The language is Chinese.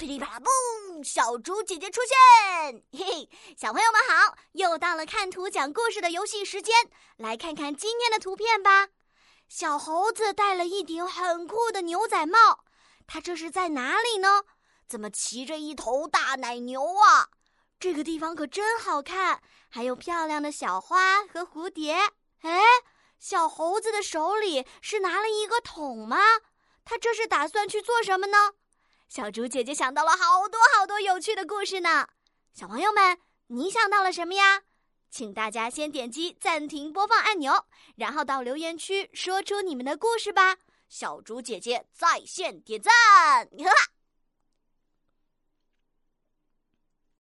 噼里啪啦嘣！小猪姐姐出现，嘿嘿，小朋友们好，又到了看图讲故事的游戏时间，来看看今天的图片吧。小猴子戴了一顶很酷的牛仔帽，它这是在哪里呢？怎么骑着一头大奶牛啊？这个地方可真好看，还有漂亮的小花和蝴蝶。哎，小猴子的手里是拿了一个桶吗？它这是打算去做什么呢？小猪姐姐想到了好多好多有趣的故事呢，小朋友们，你想到了什么呀？请大家先点击暂停播放按钮，然后到留言区说出你们的故事吧。小猪姐姐在线点赞，哈哈。